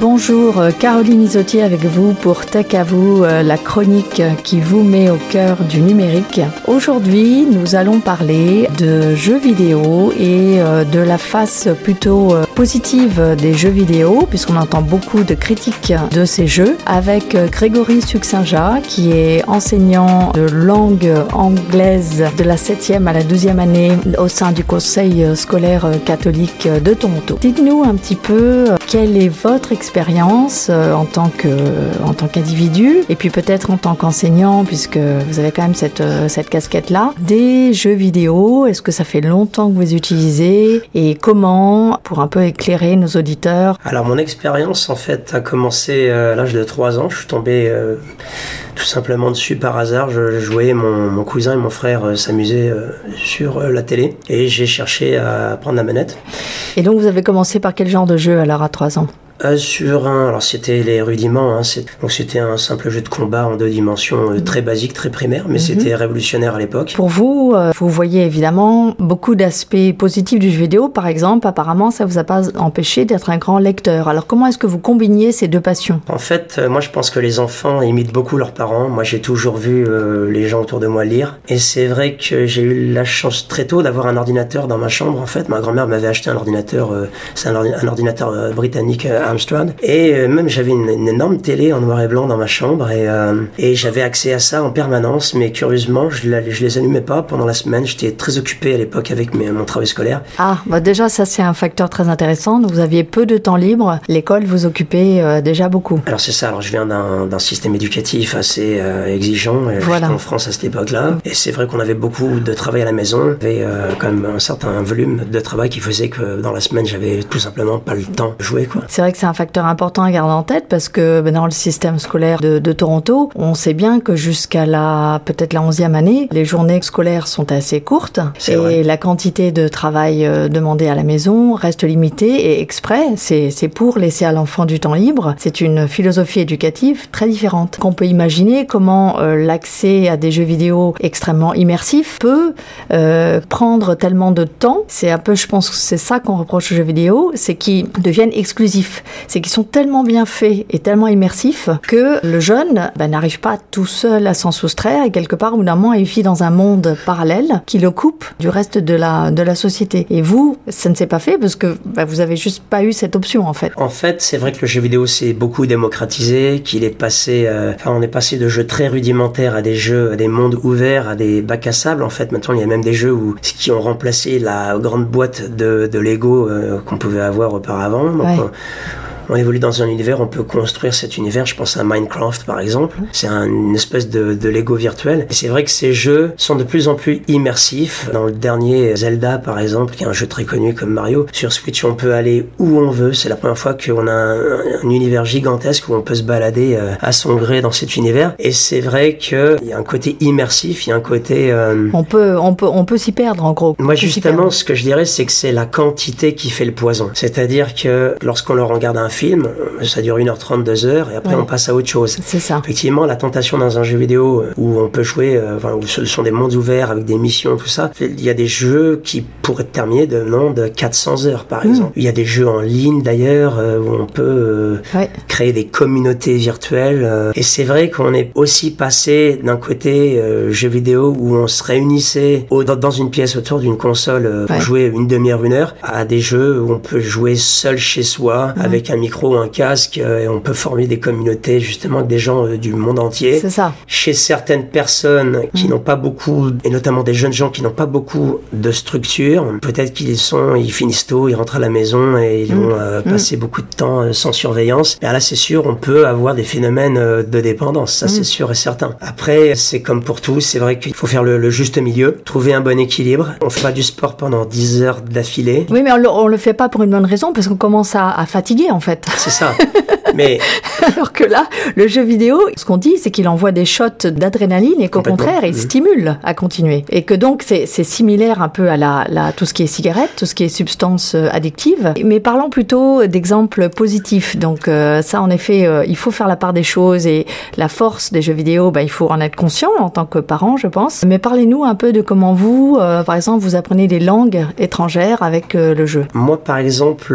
Bonjour, euh, Caroline Isotier avec vous pour Tech à vous, euh, la chronique qui vous met au cœur du numérique. Aujourd'hui, nous allons parler de jeux vidéo et euh, de la face plutôt positive des jeux vidéo, puisqu'on entend beaucoup de critiques de ces jeux, avec Grégory Succinja, qui est enseignant de langue anglaise de la 7e à la 12e année au sein du Conseil scolaire catholique de Toronto. Dites-nous un petit peu quelle est votre expérience expérience euh, en tant que en tant qu'individu et puis peut-être en tant qu'enseignant puisque vous avez quand même cette euh, cette casquette là des jeux vidéo est-ce que ça fait longtemps que vous utilisez et comment pour un peu éclairer nos auditeurs? Alors mon expérience en fait a commencé à l'âge de 3 ans. Je suis tombé euh, tout simplement dessus par hasard je, jouais mon, mon, cousin et mon frère s'amusaient sur la télé et j'ai cherché à prendre la manette et donc vous avez commencé par quel genre de jeu alors à 3 ans? Euh, sur un, alors c'était les rudiments, hein, donc c'était un simple jeu de combat en deux dimensions, euh, très basique, très primaire, mais mhm. c'était révolutionnaire à l'époque. Pour vous, euh, vous voyez évidemment beaucoup d'aspects positifs du jeu vidéo, par exemple, apparemment ça vous a pas empêché d'être un grand lecteur. Alors comment est-ce que vous combiniez ces deux passions? En fait, moi je pense que les enfants imitent beaucoup leurs parents. Moi j'ai toujours vu les gens autour de moi lire, et c'est vrai que j'ai eu la chance très tôt d'avoir un ordinateur dans ma chambre. En fait, ma grand-mère m'avait acheté un ordinateur, c'est un, un, ordinateur britannique Amstrad. Et euh, même j'avais une, énorme télé en noir et blanc dans ma chambre et, euh, et j'avais accès à ça en permanence. Mais curieusement, je, je les allumais pas pendant la semaine. J'étais très occupé à l'époque avec mes, mon travail scolaire. Ah, bah déjà ça c'est un facteur très intéressant. Vous aviez peu de temps libre. L'école vous occupait euh, déjà beaucoup. Alors c'est ça. Alors je viens d'un système éducatif assez exigeant voilà. en France à cette époque-là. Et c'est vrai qu'on avait beaucoup de travail à la maison. Il y avait quand même un certain volume de travail qui faisait que dans la semaine j'avais tout simplement pas le temps de jouer. C'est vrai que c'est un facteur important à garder en tête parce que ben, dans le système scolaire de, de, Toronto, on sait bien que jusqu'à la peut-être la 11e année, les journées scolaires sont assez courtes et vrai. la quantité de travail euh, demandé à la maison reste limitée et exprès, c'est pour laisser à l'enfant du temps libre. C'est une philosophie éducative très différente. Qu'on peut imaginer comment euh, l'accès à des jeux vidéo extrêmement immersifs peut euh, prendre tellement de temps. C'est un peu, je pense, c'est ça qu'on reproche aux jeux vidéo, c'est qu'ils deviennent exclusifs c'est qu'ils sont tellement bien faits et tellement immersifs que le jeune ben, n'arrive pas tout seul à s'en soustraire et quelque part, au bout d'un moment, il vit dans un monde parallèle qui le coupe du reste de la, société. Et vous, ça ne s'est pas fait parce que ben, vous avez juste pas eu cette option en fait. En fait, c'est vrai que le jeu vidéo s'est beaucoup démocratisé, qu'il est passé, euh, enfin, on est passé de jeux très rudimentaires à des jeux, à des mondes ouverts, à des bacs à sable. En fait, maintenant, il y a même des jeux où, qui ont remplacé la grande boîte de, de Lego euh, qu'on pouvait avoir auparavant. Donc, ouais. on, on évolue dans un univers, on peut construire cet univers. Je pense à Minecraft par exemple. C'est un, une espèce de, de Lego virtuel. Et c'est vrai que ces jeux sont de plus en plus immersifs. Dans le dernier Zelda par exemple, qui est un jeu très connu comme Mario, sur Switch on peut aller où on veut. C'est la première fois qu'on a un, un, univers gigantesque où on peut se balader euh, à son gré dans cet univers. Et c'est vrai qu'il y a un côté immersif, il y a un côté... Euh... On peut, on peut, on peut s'y perdre en gros. Moi justement, ce que je dirais, c'est que c'est la quantité qui fait le poison. C'est-à-dire que lorsqu'on leur regarde un film, ça dure 1h30, 2h, et après ouais. on passe à autre chose. C'est ça. Effectivement, la tentation dans un jeu vidéo euh, où on peut jouer, euh, enfin, où ce sont des mondes ouverts avec des missions, tout ça, il y a des jeux qui pourraient terminer de non de 400 heures, par mmh. exemple. Il y a des jeux en ligne d'ailleurs, euh, où on peut ouais. créer des communautés virtuelles. et c'est vrai qu'on est aussi passé d'un côté jeu vidéo où on se réunissait au, dans une pièce autour d'une console pour ouais. jouer une demi-heure, une heure, à des jeux où on peut jouer seul chez soi, mmh. avec un micro, un casque euh, et on peut former des communautés justement avec des gens euh, du monde entier. C'est ça. Chez certaines personnes qui mmh. n'ont pas beaucoup, et notamment des jeunes gens qui n'ont pas beaucoup de structure, peut-être qu'ils sont, ils finissent tôt, ils rentrent à la maison et ils mmh. vont euh, passer mmh. beaucoup de temps sans surveillance. Mais là, c'est sûr, on peut avoir des phénomènes de dépendance, ça c'est sûr et certain. Après, c'est comme pour tout, c'est vrai qu'il faut faire le, le, juste milieu, trouver un bon équilibre. On fait pas du sport pendant 10 heures d'affilée. Oui, mais on le, on le fait pas pour une bonne raison, parce qu'on commence à, à fatiguer en fait. C'est ça. Mais alors que là, le jeu vidéo, ce qu'on dit, c'est qu'il envoie des shots d'adrénaline et qu'au contraire, il mmh. stimule à continuer. Et que donc, c'est similaire un peu à la, la, tout ce qui est cigarette, tout ce qui est substance euh, addictive. Mais parlons plutôt d'exemples positifs. Donc euh, ça, en effet, euh, il faut faire la part des choses et la force des jeux vidéo, bah, il faut en être conscient en tant que parent, je pense. Mais parlez-nous un peu de comment vous, par exemple, vous apprenez des langues étrangères avec le jeu. Moi, par exemple,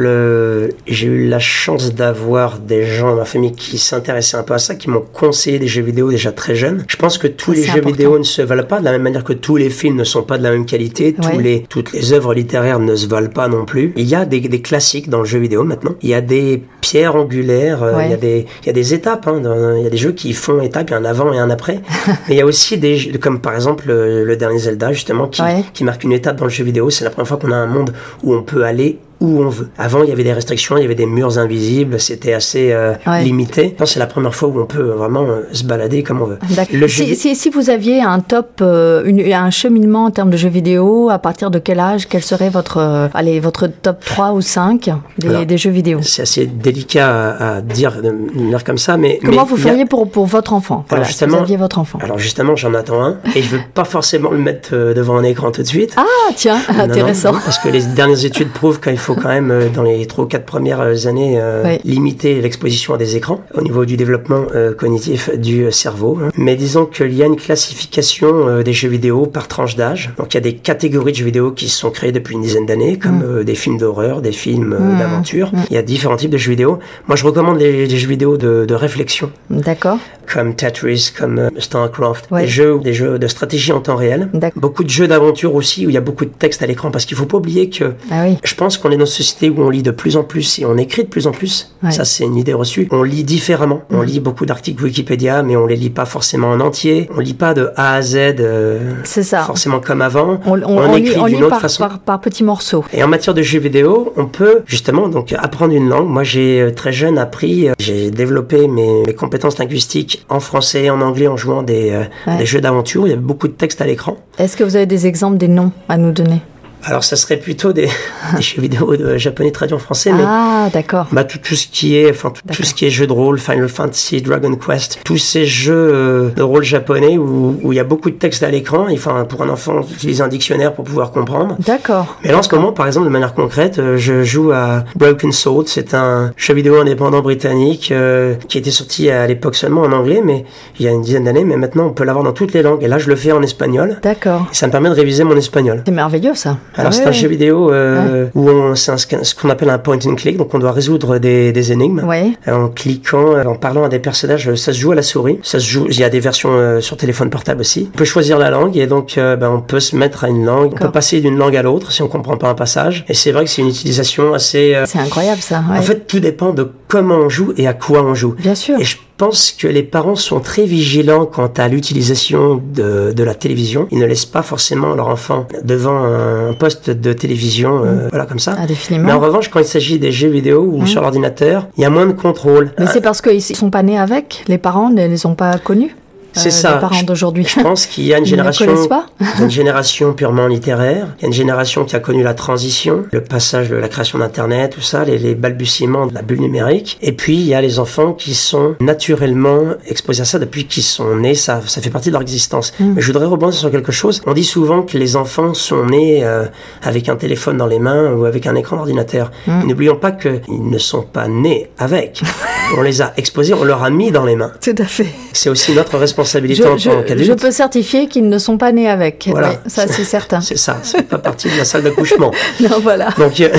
j'ai eu la chance d'avoir des gens dans ma famille qui s'intéressaient un peu à ça, qui m'ont conseillé des jeux vidéo déjà très jeunes. Je pense que tous les jeux vidéo ne se valent pas de la même manière que tous les films ne sont pas de la même qualité, tous les, toutes les œuvres littéraires ne se valent pas non plus. Il y a des, des classiques dans le jeu vidéo maintenant. Il y a des pierres angulaires, euh, il, y a des, il y a des étapes, hein, il y a des jeux qui font étapes, il y a un avant et un après. Mais il y a aussi des jeux, comme par exemple le, dernier Zelda justement, qui, qui marque une étape dans le jeu vidéo. C'est la première fois qu'on a un monde où on peut aller où on veut. Avant, il y avait des restrictions, il y avait des murs invisibles, c'était assez euh, limité. C'est la première fois où on peut vraiment euh, se balader comme on veut. Le si, si, si, vous aviez un top, euh, une, un cheminement en termes de jeux vidéo, à partir de quel âge, quel serait votre, allez, votre top 3 ou 5 des, des jeux vidéo? C'est assez délicat à, dire, de dire comme ça, mais... Comment vous feriez pour, pour votre enfant? Voilà, justement, vous aviez votre enfant. Alors justement, j'en attends un, et je veux pas forcément le mettre devant un écran tout de suite. Ah, tiens, intéressant. parce que les dernières études prouvent qu'il faut quand même, euh, dans les trois ou quatre premières euh, années, euh, limiter l'exposition à des écrans au niveau du développement cognitif du cerveau. Hein. Mais disons qu'il y a une classification des jeux vidéo par tranche d'âge. Donc il y a des catégories de jeux vidéo qui se sont créées depuis une dizaine d'années, comme mm. des films d'horreur, des films mm. d'aventure. Mm. Il y a différents types de jeux vidéo. Moi, je recommande les, jeux vidéo de, de réflexion. D'accord. Comme Tetris, comme StarCraft. Des jeux, des jeux de stratégie en temps réel. Beaucoup de jeux d'aventure aussi où il y a beaucoup de texte à l'écran parce qu'il faut pas oublier que ah oui. je pense qu'on est dans une société où on lit de plus en plus et on écrit de plus en plus. Ça, c'est une idée reçue. On lit différemment. On lit beaucoup d'articles Wikipédia, mais on les lit pas forcément en entier. On lit pas de A à Z. Euh, ça. Forcément comme avant. On, on, écrit d'une autre façon. Par, par, petits morceaux. Et en matière de jeux vidéo, on peut justement donc apprendre une langue. Moi, j'ai euh, très jeune appris, euh, j'ai développé mes, mes, compétences linguistiques en français et en anglais en jouant des, des jeux d'aventure. Il y avait beaucoup de textes à l'écran. Est-ce que vous avez des exemples des noms à nous donner? Alors, ça serait plutôt des, des jeux vidéo de japonais traduits en français, mais ah, d'accord. Bah, tout, tout, ce qui est, enfin, tout, ce qui est jeu de rôle, Final Fantasy, Dragon Quest, tous ces jeux euh, de rôle japonais où, où il y a beaucoup de texte à l'écran. Enfin, pour un enfant, utilise un dictionnaire pour pouvoir comprendre. D'accord. Mais là, en ce moment, par exemple, de manière concrète, euh, je joue à Broken Sword. C'est un jeu vidéo indépendant britannique euh, qui était sorti à l'époque seulement en anglais, mais il y a une dizaine d'années. Mais maintenant, on peut l'avoir dans toutes les langues. Et là, je le fais en espagnol. D'accord. Ça me permet de réviser mon espagnol. C'est merveilleux, ça. Alors c'est un jeu vidéo euh, où c'est ce qu'on appelle un point and click, donc on doit résoudre des, des énigmes en cliquant, euh, en parlant à des personnages. Ça se joue à la souris. Ça se joue. Il y a des versions euh, sur téléphone portable aussi. On peut choisir la langue et donc ben, on peut se mettre à une langue. On peut passer d'une langue à l'autre si on comprend pas un passage. Et c'est vrai que c'est une utilisation assez. c'est incroyable ça. En fait, tout dépend de comment on joue et à quoi on joue. Bien sûr. Et je pense que les parents sont très vigilants quant à l'utilisation de, de, la télévision. Ils ne laissent pas forcément leur enfant devant un poste de télévision, euh, mm. voilà comme ça. Mais en revanche, quand il s'agit des jeux vidéo ou mm. sur l'ordinateur, il y a moins de contrôle. Mais c'est parce qu'ils sont pas nés avec, les parents ne les ont pas connus c'est euh, ça. Les parents d'aujourd'hui. Je pense qu'il y a une génération, une génération purement littéraire. Il y a une génération qui a connu la transition, le passage de la création d'Internet, tout ça, les, les, balbutiements de la bulle numérique. Et puis il y a les enfants qui sont naturellement exposés à ça depuis qu'ils sont nés. Ça, ça fait partie de leur existence. Mm. Mais je voudrais rebondir sur quelque chose. On dit souvent que les enfants sont nés euh, avec un téléphone dans les mains ou avec un écran d'ordinateur. Mm. N'oublions pas qu'ils ne sont pas nés avec. on les a exposés, on leur a mis dans les mains. Tout à fait. C'est aussi notre responsabilité je, peux certifier qu'ils ne sont pas nés avec. Voilà. ça, c'est certain. c'est ça. C'est pas partie de la salle d'accouchement. non, voilà. Donc, euh,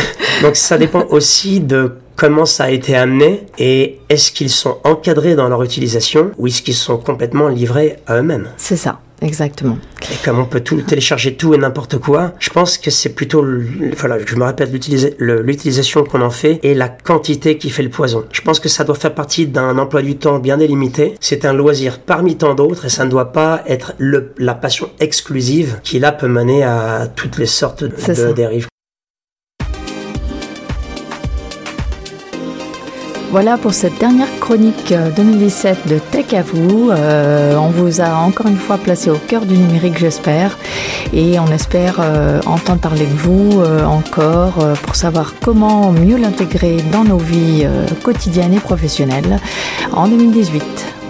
donc, ça dépend aussi de comment ça a été amené et est-ce qu'ils sont encadrés dans leur utilisation ou est-ce qu'ils sont complètement livrés à eux-mêmes. C'est ça. Exactement. Et comme on peut tout télécharger tout et n'importe quoi, je pense que c'est plutôt, voilà, je me répète, l'utilisation qu'on en fait et la quantité qui fait le poison. Je pense que ça doit faire partie d'un emploi du temps bien délimité. C'est un loisir parmi tant d'autres et ça ne doit pas être le, la passion exclusive qui là peut mener à toutes les sortes de dérives. Voilà pour cette dernière chronique 2017 de Tech à vous. on vous a encore une fois placé au cœur du numérique, j'espère. Et on espère entendre parler de vous encore pour savoir comment mieux l'intégrer dans nos vies quotidiennes et professionnelles en 2018.